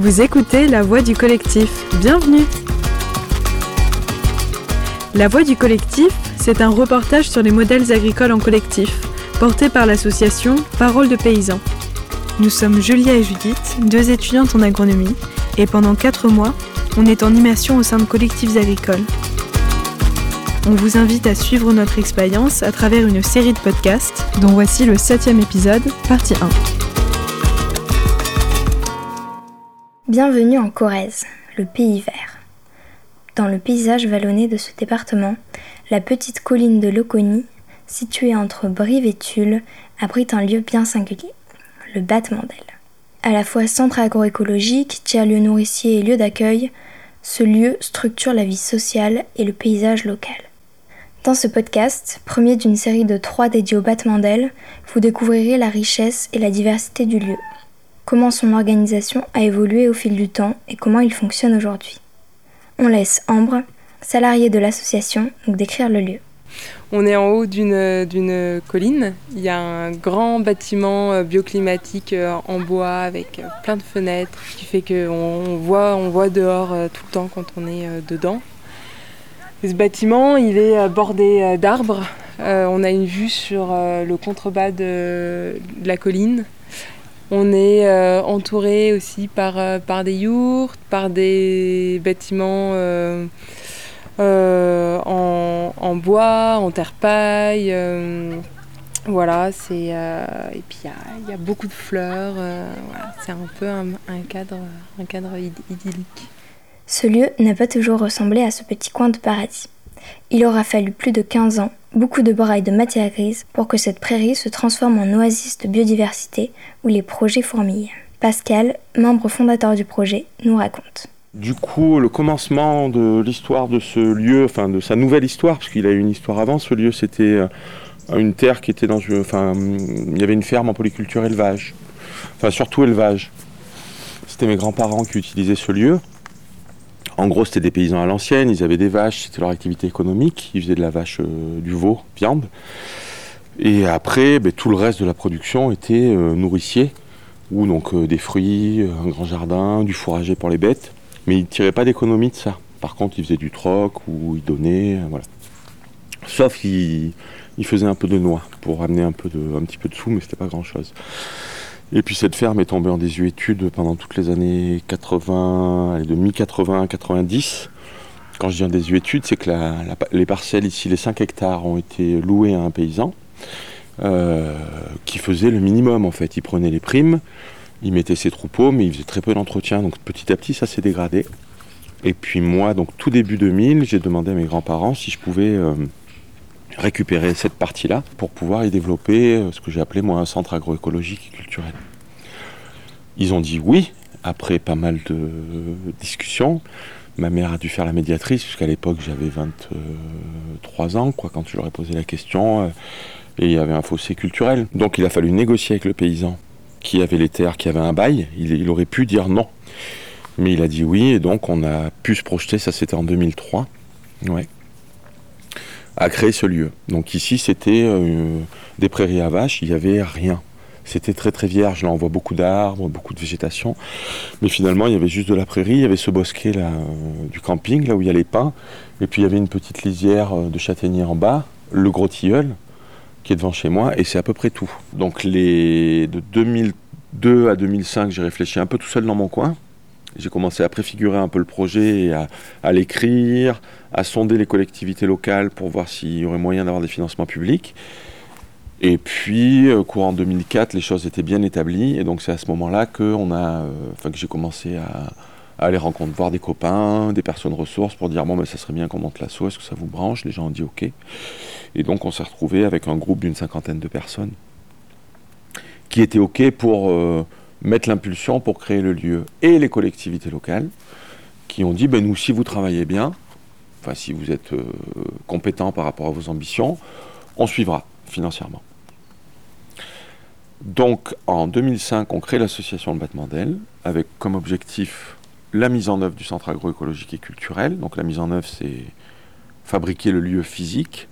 Vous écoutez La Voix du collectif. Bienvenue La Voix du collectif, c'est un reportage sur les modèles agricoles en collectif, porté par l'association Parole de paysans. Nous sommes Julia et Judith, deux étudiantes en agronomie, et pendant quatre mois, on est en immersion au sein de collectifs agricoles. On vous invite à suivre notre expérience à travers une série de podcasts, dont voici le septième épisode, partie 1. Bienvenue en Corrèze, le pays vert. Dans le paysage vallonné de ce département, la petite colline de Loconi, située entre Brive et Tulle, abrite un lieu bien singulier, le battement d'ailes. À la fois centre agroécologique, tiers-lieu nourricier et lieu d'accueil, ce lieu structure la vie sociale et le paysage local. Dans ce podcast, premier d'une série de trois dédiés au battement d'ailes, vous découvrirez la richesse et la diversité du lieu, comment son organisation a évolué au fil du temps et comment il fonctionne aujourd'hui. On laisse Ambre, salariée de l'association, décrire le lieu. On est en haut d'une colline. Il y a un grand bâtiment euh, bioclimatique euh, en bois avec euh, plein de fenêtres qui fait qu'on voit, on voit dehors tout le temps quand on est dedans. ce bâtiment, il est bordé d'arbres. On a une vue sur le contrebas de la colline on est euh, entouré aussi par, euh, par des yourtes, par des bâtiments euh, en, bois, en terre paille. voilà, c'est et puis il y, a beaucoup de fleurs. c'est un peu un, cadre, un cadre idyllique. Ce lieu n'a pas toujours ressemblé à ce petit coin de paradis. Il aura fallu plus de 15 ans, beaucoup de brailles de matière grise pour que cette prairie se transforme en oasis de biodiversité où les projets fourmillent. Pascal, membre fondateur du projet, nous raconte. Du coup, le commencement de l'histoire de ce lieu, enfin de sa nouvelle histoire, parce qu'il a eu une histoire avant, ce lieu c'était euh, une terre qui était dans une. Enfin, il y avait une ferme en polyculture élevage. Enfin, surtout élevage. C'était mes grands-parents qui utilisaient ce lieu. En gros, c'était des paysans à l'ancienne, ils avaient des vaches, c'était leur activité économique, ils faisaient de la vache, euh, du veau, viande. Et après, ben, tout le reste de la production était euh, nourricier, ou donc euh, des fruits, un grand jardin, du fourrager pour les bêtes. Mais ils ne tiraient pas d'économie de ça. Par contre, ils faisaient du troc ou ils donnaient, voilà. Sauf qu'ils faisaient un peu de noix pour amener un, peu un petit peu de sous, mais c'était pas grand-chose. Et puis cette ferme est tombée en désuétude pendant toutes les années 80, de mi-80 à 90. Quand je dis en désuétude, c'est que les parcelles ici, les 5 hectares, ont été louées à un paysan euh, qui faisait le minimum en fait. Il prenait les primes, il mettait ses troupeaux, mais il faisait très peu d'entretien. Donc petit à petit, ça s'est dégradé. Et puis moi, donc tout début 2000, j'ai demandé à mes grands-parents si je pouvais euh, récupérer cette partie-là pour pouvoir y développer euh, ce que j'ai appelé moi un centre agroécologique et culturel. Ils ont dit oui, après pas mal de discussions. Ma mère a dû faire la médiatrice, puisqu'à l'époque j'avais 23 ans, quoi, quand je leur ai posé la question, euh, et il y avait un fossé culturel. Donc il a fallu négocier avec le paysan qui avait les terres, qui avait un bail. Il, il aurait pu dire non. Mais il a dit oui, et donc on a pu se projeter, ça c'était en 2003. Ouais à créer ce lieu. Donc ici, c'était euh, des prairies à vaches, il n'y avait rien. C'était très très vierge, là on voit beaucoup d'arbres, beaucoup de végétation. Mais finalement, il y avait juste de la prairie, il y avait ce bosquet euh, du camping, là où il y a les pins. Et puis il y avait une petite lisière euh, de châtaigniers en bas, le gros tilleul qui est devant chez moi, et c'est à peu près tout. Donc les de 2002 à 2005, j'ai réfléchi un peu tout seul dans mon coin. J'ai commencé à préfigurer un peu le projet, à, l'écrire, à sonder les collectivités locales pour voir s'il y aurait moyen d'avoir des financements publics. Et puis, euh, courant 2004, les choses étaient bien établies. Et donc, c'est à ce moment-là que, euh, j'ai commencé à, aller rencontrer, voir des copains, des personnes ressources pour dire Bon, ben, ça serait bien qu'on monte l'assaut, est-ce que ça vous branche? Les gens ont dit OK. Et donc, on s'est retrouvé avec un groupe d'une cinquantaine de personnes qui étaient OK pour. Euh, mettre l'impulsion pour créer le lieu et les collectivités locales qui ont dit ben nous si vous travaillez bien, enfin si vous êtes euh, compétent par rapport à vos ambitions, on suivra financièrement. Donc en 2005, on crée l'association de battement avec comme objectif la mise en œuvre du centre agroécologique et culturel. Donc la mise en œuvre, c'est fabriquer le lieu physique,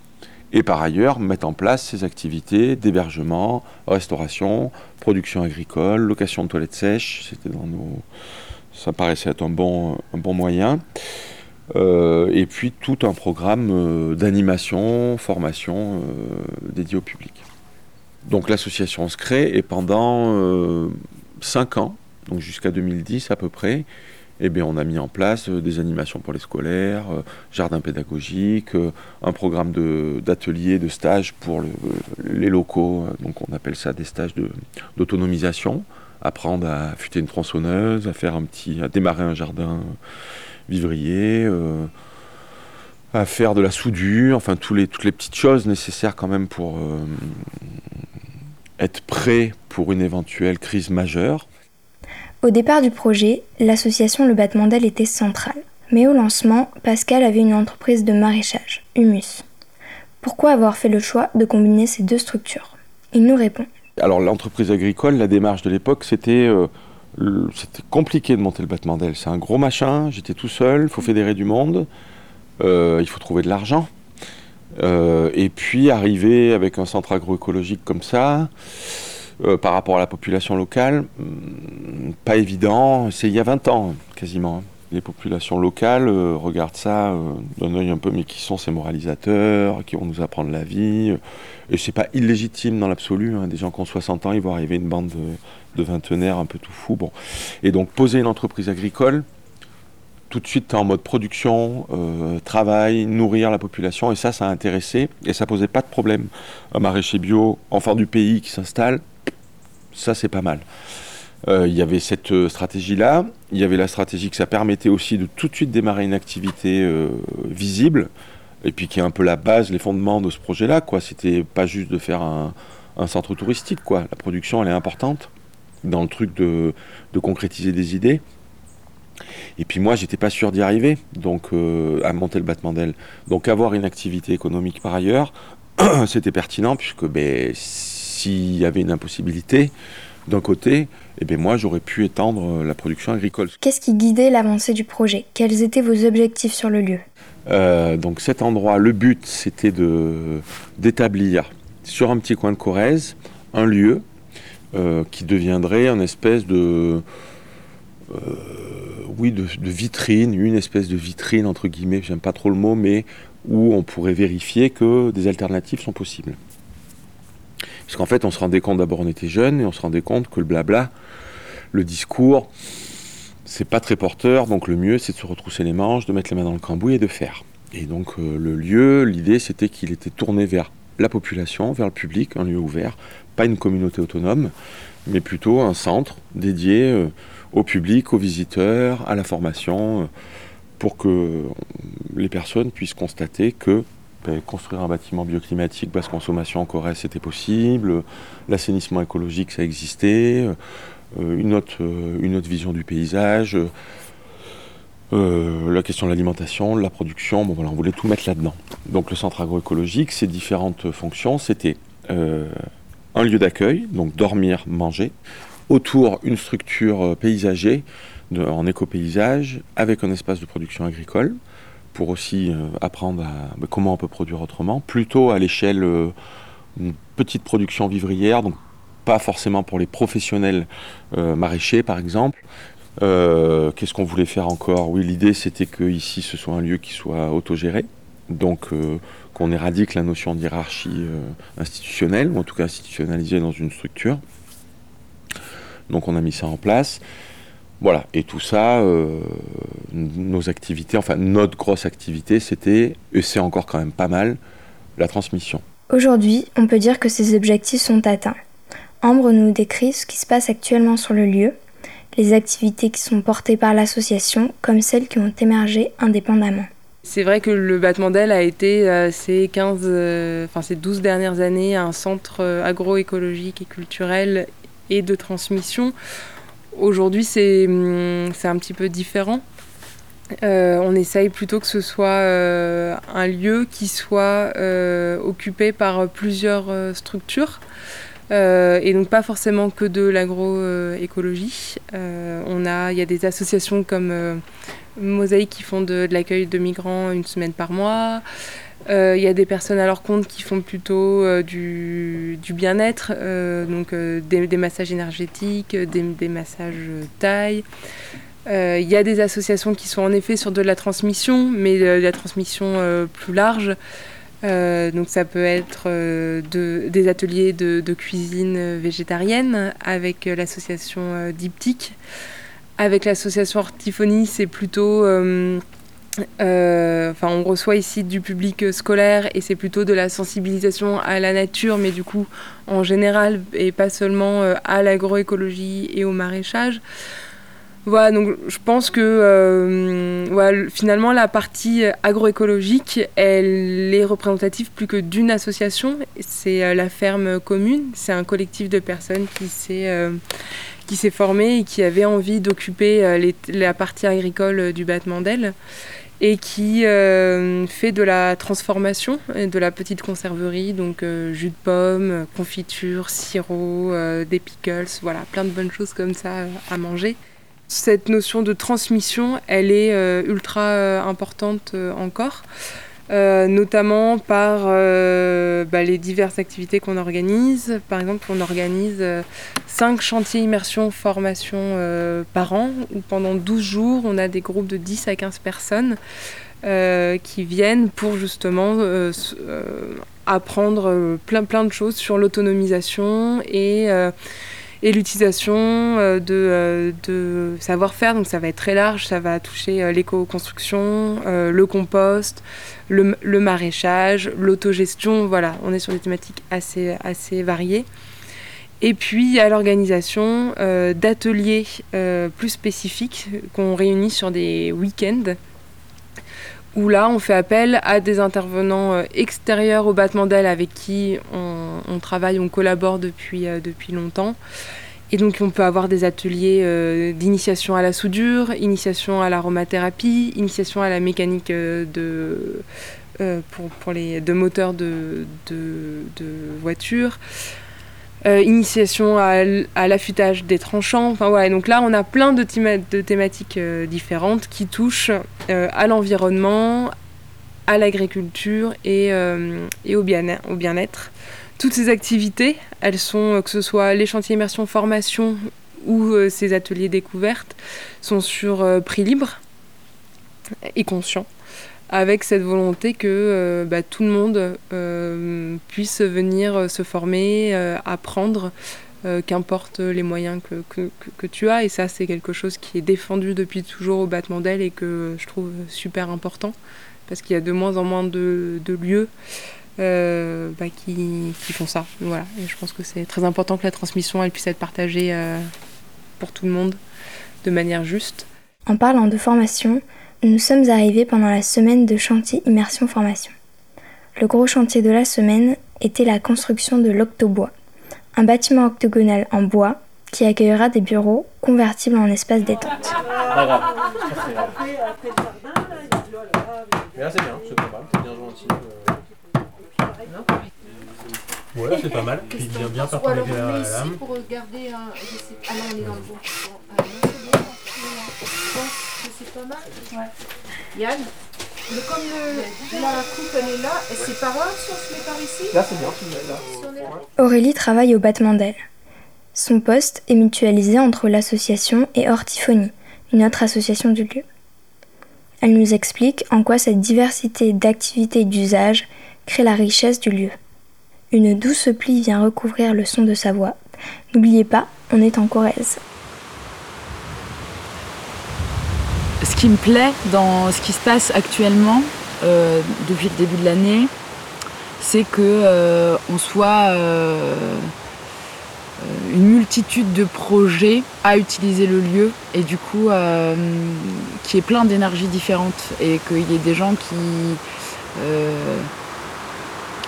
et par ailleurs mettre en place ces activités d'hébergement, restauration, production agricole, location de toilettes sèches, c'était dans nos Ça paraissait être un bon, un bon moyen. Euh, et puis tout un programme euh, d'animation, formation dédié au public. Donc l'association se crée et pendant 5 ans, donc jusqu'à 2010 à peu près, eh bien, on a mis en place des animations pour les scolaires, jardin pédagogique, un programme d'ateliers, de, stages pour les locaux, donc on appelle ça des stages d'autonomisation apprendre à affûter une tronçonneuse, à faire un petit, à démarrer un jardin vivrier, euh, à faire de la soudure, enfin les, toutes les petites choses nécessaires quand même pour euh, être prêt pour une éventuelle crise majeure. Au départ du projet, l'association Le Battement d'Aile était centrale. Mais au lancement, Pascal avait une entreprise de maraîchage, Humus. Pourquoi avoir fait le choix de combiner ces deux structures? Il nous répond. Alors l'entreprise agricole, la démarche de l'époque, c'était euh, compliqué de monter le battement d'aile. C'est un gros machin, j'étais tout seul, il faut fédérer du monde, euh, il faut trouver de l'argent. Euh, et puis arriver avec un centre agroécologique comme ça, par rapport à la population locale, hmm, pas évident, c'est il y a 20 ans quasiment. Hein les populations locales euh, regardent ça euh, d'un œil un peu, mais qui sont ces moralisateurs, qui vont nous apprendre la vie. Et c'est pas illégitime dans l'absolu. Hein. Des gens qui ont 60 ans, ils vont arriver une bande de, de vingtenaires un peu tout fou. Bon. Et donc poser une entreprise agricole, tout de suite en mode production, euh, travail, nourrir la population, et ça, ça a intéressé, et ça posait pas de problème. Un maraîcher bio, enfant du pays qui s'installe, ça c'est pas mal. Euh, il y avait cette euh, stratégie-là. Il y avait la stratégie que ça permettait aussi de tout de suite démarrer une activité euh, visible, et puis qui est un peu la base, les fondements de ce projet-là. Quoi, c'était pas juste de faire un, centre touristique. Quoi, la production, elle est importante dans le truc de, concrétiser des idées. Et puis moi, j'étais pas sûr d'y arriver, donc à monter le battement d'aile. Donc avoir une activité économique par ailleurs, c'était pertinent puisque ben, s'il y avait une impossibilité, d'un côté, eh bien moi j'aurais pu étendre euh, la production agricole. Qu'est-ce qui guidait l'avancée du projet? Quels étaient vos objectifs sur le lieu? Euh, Donc cet endroit, le but c'était de, d'établir sur un petit coin de Corrèze un lieu euh, qui deviendrait une espèce de... oui, de, de, vitrine, une espèce de vitrine entre guillemets, j'aime pas trop le mot, mais où on pourrait vérifier que des alternatives sont possibles. Parce qu'en fait, on se rendait compte, d'abord, on était jeunes, et on se rendait compte que le blabla, le discours, c'est pas très porteur, donc le mieux, c'est de se retrousser les manches, de mettre les mains dans le cambouis et de faire. Et donc, euh, le lieu, l'idée, c'était qu'il était tourné vers la population, vers le public, un lieu ouvert, pas une communauté autonome, mais plutôt un centre dédié euh, au public, aux visiteurs, à la formation, euh, pour que les personnes puissent constater que construire un bâtiment bioclimatique, basse consommation en Corée, c'était possible. L'assainissement écologique, ça existait. Euh, une, autre, euh, une autre vision du paysage. Euh, la question de l'alimentation, de la production, bon voilà, on voulait tout mettre là-dedans. Donc le centre agroécologique, ses différentes fonctions, c'était un lieu d'accueil, donc dormir, manger, autour une structure paysager en éco-paysage avec un espace de production agricole, pour aussi euh, apprendre à, bah, comment on peut produire autrement, plutôt à l'échelle euh, une petite production vivrière, donc pas forcément pour les professionnels euh, maraîchers par exemple. Qu'est-ce qu'on voulait faire encore? Oui, l'idée c'était que ici ce soit un lieu qui soit autogéré, donc qu'on éradique la notion d'hierarchie institutionnelle, ou en tout cas institutionnalisée dans une structure. Donc on a mis ça en place. Voilà, et tout ça, euh, nos activités, enfin notre grosse activité, c'était, et c'est encore quand même pas mal, la transmission. Aujourd'hui, on peut dire que ces objectifs sont atteints. Ambre nous décrit ce qui se passe actuellement sur le lieu, les activités qui sont portées par l'association, comme celles qui ont émergé indépendamment. C'est vrai que le battement d'aile a été euh, ces 15, euh, enfin ces 12 dernières années un centre agroécologique et culturel et de transmission Aujourd'hui, hum, c'est un petit peu différent. Euh, on essaye plutôt que ce soit euh, un lieu qui soit euh, occupé par plusieurs structures. et donc pas forcément que de l'agroécologie. on a, il y a des associations comme Mosaïque qui font de, l'accueil de migrants une semaine par mois. Il y a des personnes à leur compte qui font plutôt du, bien-être, donc des, massages énergétiques, des, massages taille. Il y a des associations qui sont en effet sur de la transmission, mais de la transmission plus large. donc ça peut être des ateliers de, cuisine végétarienne avec l'association Diptyque. Avec l'association Hortiphonie, c'est plutôt euh, on reçoit ici du public scolaire et c'est plutôt de la sensibilisation à la nature, mais du coup en général et pas seulement euh, à l'agroécologie et au maraîchage. Voilà, donc je pense que euh, finalement la partie agroécologique, elle est représentative plus que d'une association. C'est la ferme commune, c'est un collectif de personnes qui s'est qui s'est formé et qui avait envie d'occuper la partie agricole du battement d'aile et qui euh, fait de la transformation de la petite conserverie, donc euh, jus de pomme, confiture, sirop, euh, des pickles, voilà, plein de bonnes choses comme ça à manger. Cette notion de transmission, elle est ultra importante encore. Euh, notamment par euh, bah, les diverses activités qu'on organise. Par exemple, on organise 5 euh, chantiers immersion formation par an, où pendant 12 jours, on a des groupes de 10 à 15 personnes qui viennent pour justement apprendre plein, plein de choses sur l'autonomisation et et l'utilisation euh, de, euh, de savoir-faire. Donc ça va être très large, ça va toucher euh, l'éco-construction, le compost, le, le maraîchage, l'autogestion. Voilà, on est sur des thématiques assez, assez variées. Et puis à l'organisation d'ateliers plus spécifiques qu'on réunit sur des week-ends où là on fait appel à des intervenants extérieurs au battement d'aile avec qui on, travaille, on collabore depuis, depuis longtemps. Et donc on peut avoir des ateliers euh, d'initiation à la soudure, initiation à l'aromathérapie, initiation à la mécanique euh, de, euh, de moteurs de voitures, initiation à, l'affûtage des tranchants. Enfin voilà, donc là on a plein de, thématiques différentes qui touchent à l'environnement, à l'agriculture et, au bien-être. Toutes ces activités, elles sont, euh, que ce soit les chantiers immersion formation ou euh, ces ateliers découvertes, sont sur euh, prix libre et conscient, avec cette volonté que bah, tout le monde puisse venir se former, apprendre, qu'importe les moyens que, que, tu as. Et ça, c'est quelque chose qui est défendu depuis toujours au battement d'aile et que je trouve super important, parce qu'il y a de moins en moins de, de lieux euh, bah, qui, font ça. Voilà. Et je pense que c'est très important que la transmission elle puisse être partagée euh, pour tout le monde de manière juste. En parlant de formation, nous sommes arrivés pendant la semaine de chantier immersion formation. Le gros chantier de la semaine était la construction de l'Octobois, un bâtiment octogonal en bois qui accueillera des bureaux convertibles en espace détente. Ouais, c'est pas mal. Puis bien, bien performer la, la lame. pour garder un. Je sais... Ah non, on est dans le bon. Ah, non, c'est bien. Je pense que c'est pas mal. Ouais. Yann mais comme le, la coupe elle est là, c'est pas grave si on se met par ici Là c'est bien, tu mets là. Aurélie travaille au battement d'aile. Son poste est mutualisé entre l'association et Hortiphonie, une autre association du lieu. Elle nous explique en quoi cette diversité d'activités et d'usages crée la richesse du lieu. Une douce pluie vient recouvrir le son de sa voix. N'oubliez pas, on est en Corrèze. Ce qui me plaît dans ce qui se passe actuellement, euh, depuis le début de l'année, c'est que euh, on soit euh, une multitude de projets à utiliser le lieu et du coup qui est plein d'énergies différentes et qu'il y ait des gens qui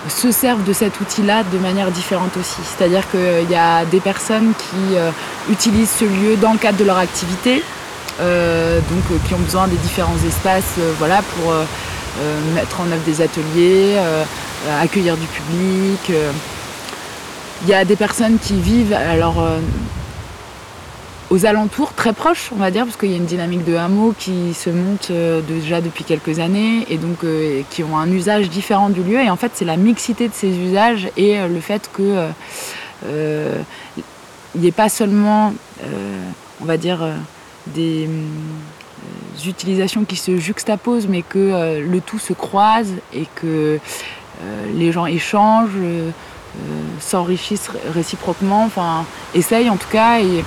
se servent de cet outil-là de manière différente aussi. C'est-à-dire qu'il y a des personnes qui euh, utilisent ce lieu dans le cadre de leur activité, euh, donc euh, qui ont besoin des différents espaces voilà, pour mettre en œuvre des ateliers, accueillir du public. Il y a des personnes qui vivent alors aux alentours, très proches, on va dire, parce qu'il y a une dynamique de hameau qui se monte euh, déjà depuis quelques années et donc euh, qui ont un usage différent du lieu. Et en fait, c'est la mixité de ces usages et euh, le fait que il n'y ait pas seulement, on va dire, des utilisations qui se juxtaposent, mais que le tout se croise et que les gens échangent, s'enrichissent réciproquement, enfin essayent en tout cas. Et,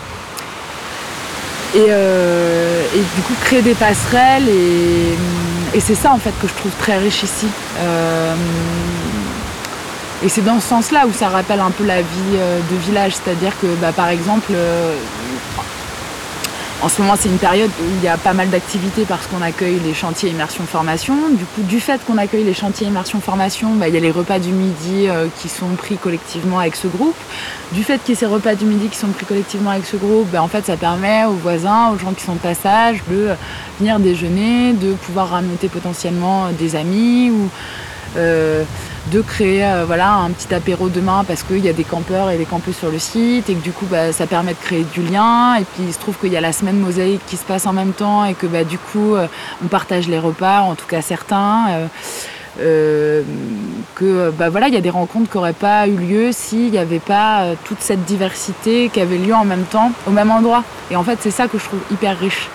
du coup créer des passerelles et, c'est ça en fait que je trouve très riche ici. Euh, et c'est dans ce sens-là où ça rappelle un peu la vie euh, de village, c'est-à-dire que bah, par exemple, euh, en ce moment c'est une période où il y a pas mal d'activités parce qu'on accueille les chantiers immersion formation. Du coup, du fait qu'on accueille les chantiers immersion formation, bah, il y a les repas du midi euh, qui sont pris collectivement avec ce groupe. Du fait qu'il y ait ces repas du midi qui sont pris collectivement avec ce groupe, bah, en fait ça permet aux voisins, aux gens qui sont de passage de venir déjeuner, de pouvoir ramener potentiellement des amis ou de créer euh, voilà, un petit apéro demain parce qu'il y a des campeurs et des campeuses sur le site et que du coup bah, ça permet de créer du lien. Et puis il se trouve qu'il y a la semaine mosaïque qui se passe en même temps et que bah, du coup euh, on partage les repas, en tout cas certains. Euh, que bah voilà, il y a des rencontres qui n'auraient pas eu lieu s'il n'y avait pas toute cette diversité qui avait lieu en même temps au même endroit. Et en fait, c'est ça que je trouve hyper riche.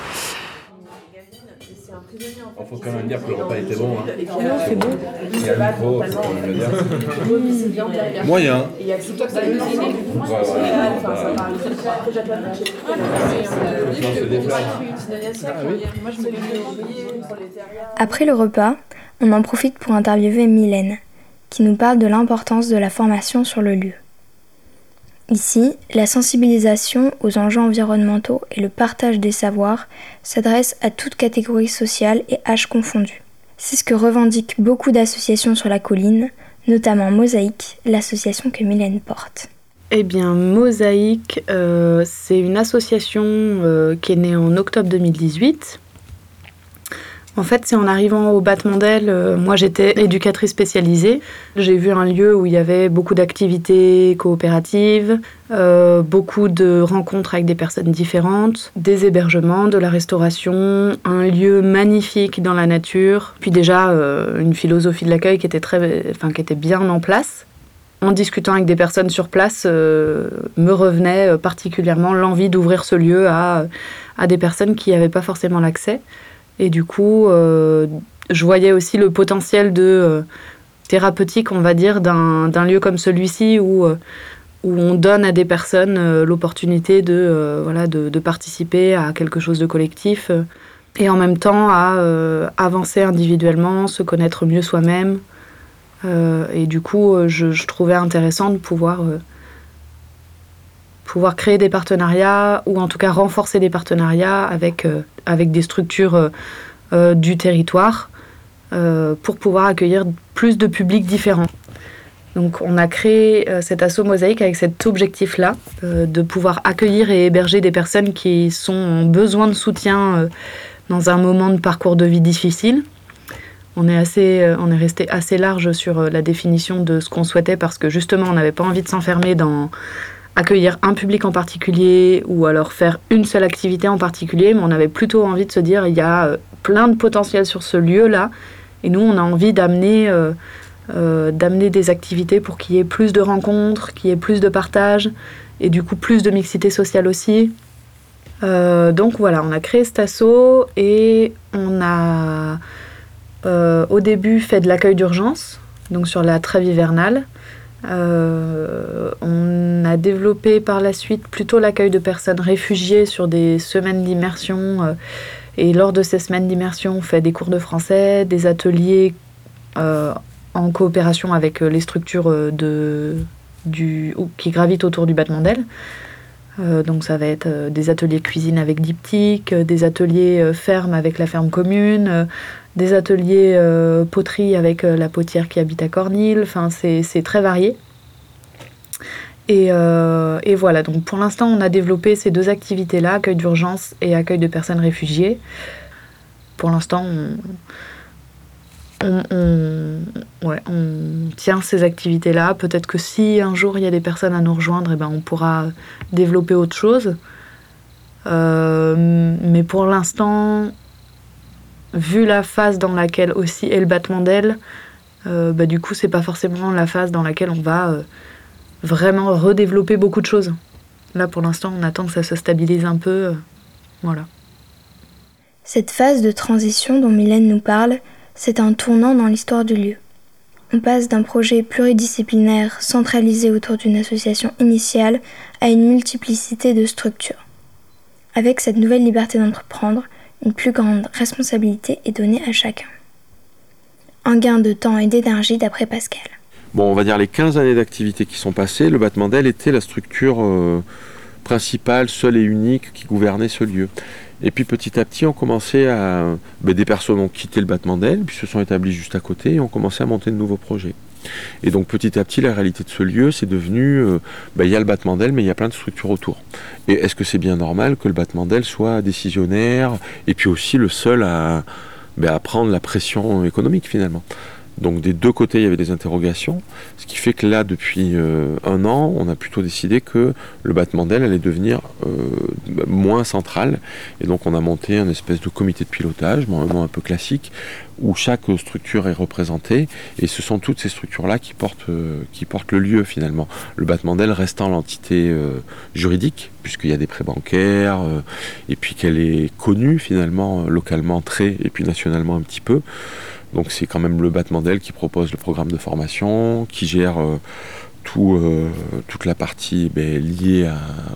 Il faut quand même dire que le repas était bon. Hein. Non, c'est bon. Il y a le micro, je veux dire. Moyen. Il y a tout toi que ça nous Après le repas, on en profite pour interviewer Mylène, qui nous parle de l'importance de la formation sur le lieu. Ici, la sensibilisation aux enjeux environnementaux et le partage des savoirs s'adressent à toute catégorie sociale et âge confondu. C'est ce que revendiquent beaucoup d'associations sur la colline, notamment Mosaïque, l'association que Mylène porte. Eh bien, Mosaïque, euh, c'est une association euh, qui est née en octobre 2018 en fait, c'est en arrivant au Batmandel, euh, moi j'étais éducatrice spécialisée. J'ai vu un lieu où il y avait beaucoup d'activités coopératives, euh, beaucoup de rencontres avec des personnes différentes, des hébergements, de la restauration, un lieu magnifique dans la nature, puis déjà euh, une philosophie de l'accueil qui était très, enfin qui était bien en place. En discutant avec des personnes sur place, me revenait particulièrement l'envie d'ouvrir ce lieu à des personnes qui n'avaient pas forcément l'accès. Et du coup, euh, je voyais aussi le potentiel de euh, thérapeutique, on va dire, d'un lieu comme celui-ci où, euh, où on donne à des personnes l'opportunité de, voilà, de, participer à quelque chose de collectif et en même temps à avancer individuellement, se connaître mieux soi-même. et du coup, je, trouvais intéressant de pouvoir pouvoir créer des partenariats ou en tout cas renforcer des partenariats avec, euh, avec des structures euh, euh, du territoire pour pouvoir accueillir plus de publics différents. Donc on a créé cet assaut mosaïque avec cet objectif-là, de pouvoir accueillir et héberger des personnes qui sont en besoin de soutien dans un moment de parcours de vie difficile. On est, assez, on est resté assez large sur la définition de ce qu'on souhaitait parce que justement on n'avait pas envie de s'enfermer dans accueillir un public en particulier ou alors faire une seule activité en particulier, mais on avait plutôt envie de se dire il y a euh, plein de potentiel sur ce lieu-là, et nous on a envie d'amener euh, euh, d'amener des activités pour qu'il y ait plus de rencontres, qu'il y ait plus de partage, et du coup plus de mixité sociale aussi. donc voilà, on a créé cet assaut et on a au début fait de l'accueil d'urgence, donc sur la trêve hivernale. Euh, on a développé par la suite plutôt l'accueil de personnes réfugiées sur des semaines d'immersion. Euh, et lors de ces semaines d'immersion, on fait des cours de français, des ateliers euh, en coopération avec les structures qui gravitent autour du battement d'aile. donc ça va être des ateliers cuisine avec diptyque, des ateliers ferme avec la ferme commune, des ateliers euh, poterie avec euh, la potière qui habite à Cornille. Enfin, c'est très varié. Euh, et, voilà, donc pour l'instant, on a développé ces deux activités-là, accueil d'urgence et accueil de personnes réfugiées. Pour l'instant, on, tient ces activités-là. Peut-être que si un jour il y a des personnes à nous rejoindre, eh ben, on pourra développer autre chose. mais pour l'instant, vu la phase dans laquelle aussi est le battement d'aile, bah, du coup, c'est pas forcément la phase dans laquelle on va euh, vraiment redévelopper beaucoup de choses. Là, pour l'instant, on attend que ça se stabilise un peu. Euh, voilà. Cette phase de transition dont Mylène nous parle, c'est un tournant dans l'histoire du lieu. On passe d'un projet pluridisciplinaire centralisé autour d'une association initiale à une multiplicité de structures. Avec cette nouvelle liberté d'entreprendre, une plus grande responsabilité est donnée à chacun. Un gain de temps et d'énergie d'après Pascal. Bon, on va dire les 15 années d'activité qui sont passées, le battement d'aile était la structure euh, principale, seule et unique qui gouvernait ce lieu. Et puis petit à petit, on commençait à. Ben, des personnes ont quitté le battement d'aile, puis se sont établies juste à côté et ont commencé à monter de nouveaux projets. Et donc petit à petit, la réalité de ce lieu, c'est devenu, euh, ben, il y a le battement d'aile, mais il y a plein de structures autour. Et est-ce que c'est bien normal que le battement d'aile soit décisionnaire et puis aussi le seul à, à prendre la pression économique finalement? Donc des deux côtés, il y avait des interrogations, ce qui fait que là, depuis euh, un an, on a plutôt décidé que le battement d'aile allait devenir euh, moins central. Et donc on a monté un espèce de comité de pilotage, un un peu classique, où chaque structure est représentée. Et ce sont toutes ces structures-là qui, portent, euh, qui portent le lieu finalement. Le battement d'aile restant l'entité juridique, puisqu'il y a des prêts bancaires, et puis qu'elle est connue finalement localement très, et puis nationalement un petit peu. Donc c'est quand même le battement d'aile qui propose le programme de formation, qui gère euh, euh, toute la partie ben, liée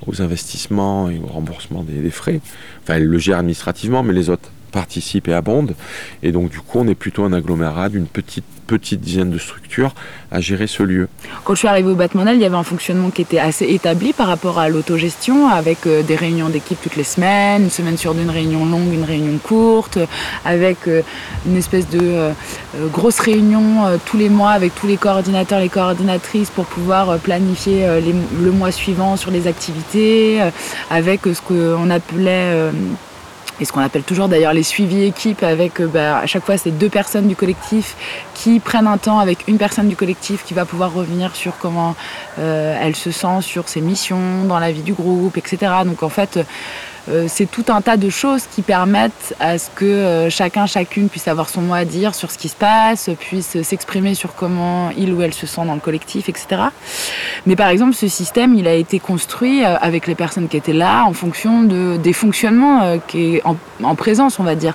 aux investissements et au remboursement des, des, frais. Enfin, elle le gère administrativement, mais les autres participent et abondent. Et donc du coup, on est plutôt un agglomérat d'une petite petite dizaine de structures à gérer ce lieu. Quand je suis arrivée au Batmanel, il y avait un fonctionnement qui était assez établi par rapport à l'autogestion, avec euh, des réunions d'équipe toutes les semaines, une semaine sur deux, une réunion longue, une réunion courte, avec euh, une espèce de euh, grosse réunion tous les mois avec tous les coordinateurs, les coordinatrices pour pouvoir planifier le mois suivant sur les activités, avec ce qu'on appelait et ce qu'on appelle toujours d'ailleurs les suivis équipes avec euh, bah, à chaque fois c'est deux personnes du collectif qui prennent un temps avec une personne du collectif qui va pouvoir revenir sur comment euh, elle se sent sur ses missions dans la vie du groupe, etc. Donc en fait c'est tout un tas de choses qui permettent à ce que euh, chacun, chacune puisse avoir son mot à dire sur ce qui se passe, puisse s'exprimer sur comment il ou elle se sent dans le collectif, etc. Mais par exemple, ce système, il a été construit euh, avec les personnes qui étaient là en fonction de, des fonctionnements qui est en, présence, on va dire.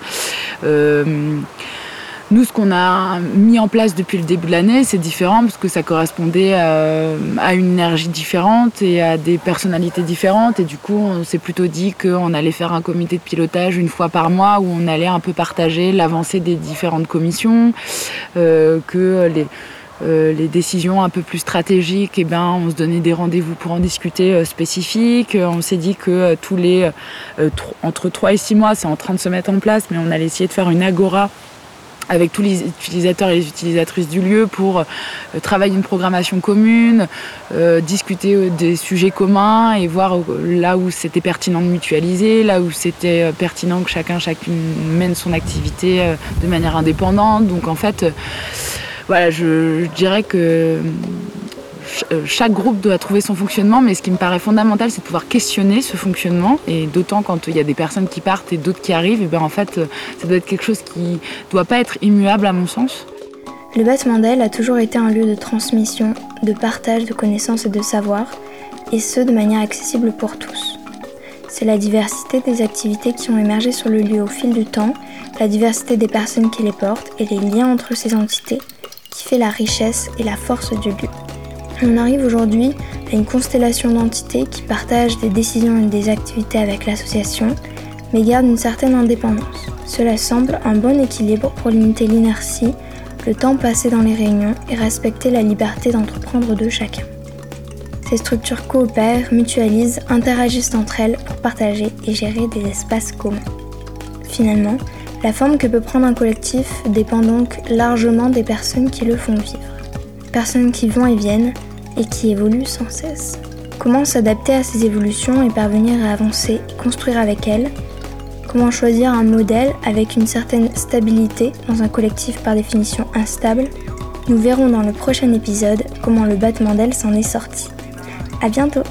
Nous, ce qu'on a mis en place depuis le début de l'année, c'est différent parce que ça correspondait euh, à, une énergie différente et à des personnalités différentes. Et du coup, on s'est plutôt dit qu'on allait faire un comité de pilotage une fois par mois où on allait un peu partager l'avancée des différentes commissions, euh, que les, euh, les décisions un peu plus stratégiques, eh ben, on se donnait des rendez-vous pour en discuter spécifiques. On s'est dit que tous les entre 3 et 6 mois, c'est en train de se mettre en place, mais on allait essayer de faire une agora avec tous les utilisateurs et les utilisatrices du lieu pour euh, travailler une programmation commune, euh, discuter euh, des sujets communs et voir là où c'était pertinent de mutualiser, là où c'était pertinent que chacun, chacune mène son activité de manière indépendante. Donc en fait, voilà, je dirais que chaque groupe doit trouver son fonctionnement, mais ce qui me paraît fondamental, c'est de pouvoir questionner ce fonctionnement. Et d'autant quand il y a des personnes qui partent et d'autres qui arrivent, et bien en fait, euh, ça doit être quelque chose qui ne doit pas être immuable à mon sens. Le d'aile a toujours été un lieu de transmission, de partage de connaissances et de savoirs, et ce de manière accessible pour tous. C'est la diversité des activités qui ont émergé sur le lieu au fil du temps, la diversité des personnes qui les portent et les liens entre ces entités qui fait la richesse et la force du lieu. On arrive aujourd'hui à une constellation d'entités qui partagent des décisions et des activités avec l'association, mais gardent une certaine indépendance. Cela semble un bon équilibre pour limiter l'inertie, le temps passé dans les réunions et respecter la liberté d'entreprendre de chacun. Ces structures coopèrent, mutualisent, interagissent entre elles pour partager et gérer des espaces communs. Finalement, la forme que peut prendre un collectif dépend donc largement des personnes qui le font vivre. Personnes qui vont et viennent, et qui évolue sans cesse. Comment s'adapter à ces évolutions et parvenir à avancer et construire avec elles? Comment choisir un modèle avec une certaine stabilité dans un collectif par définition instable? Nous verrons dans le prochain épisode comment le battement d'ailes s'en est sorti. A bientôt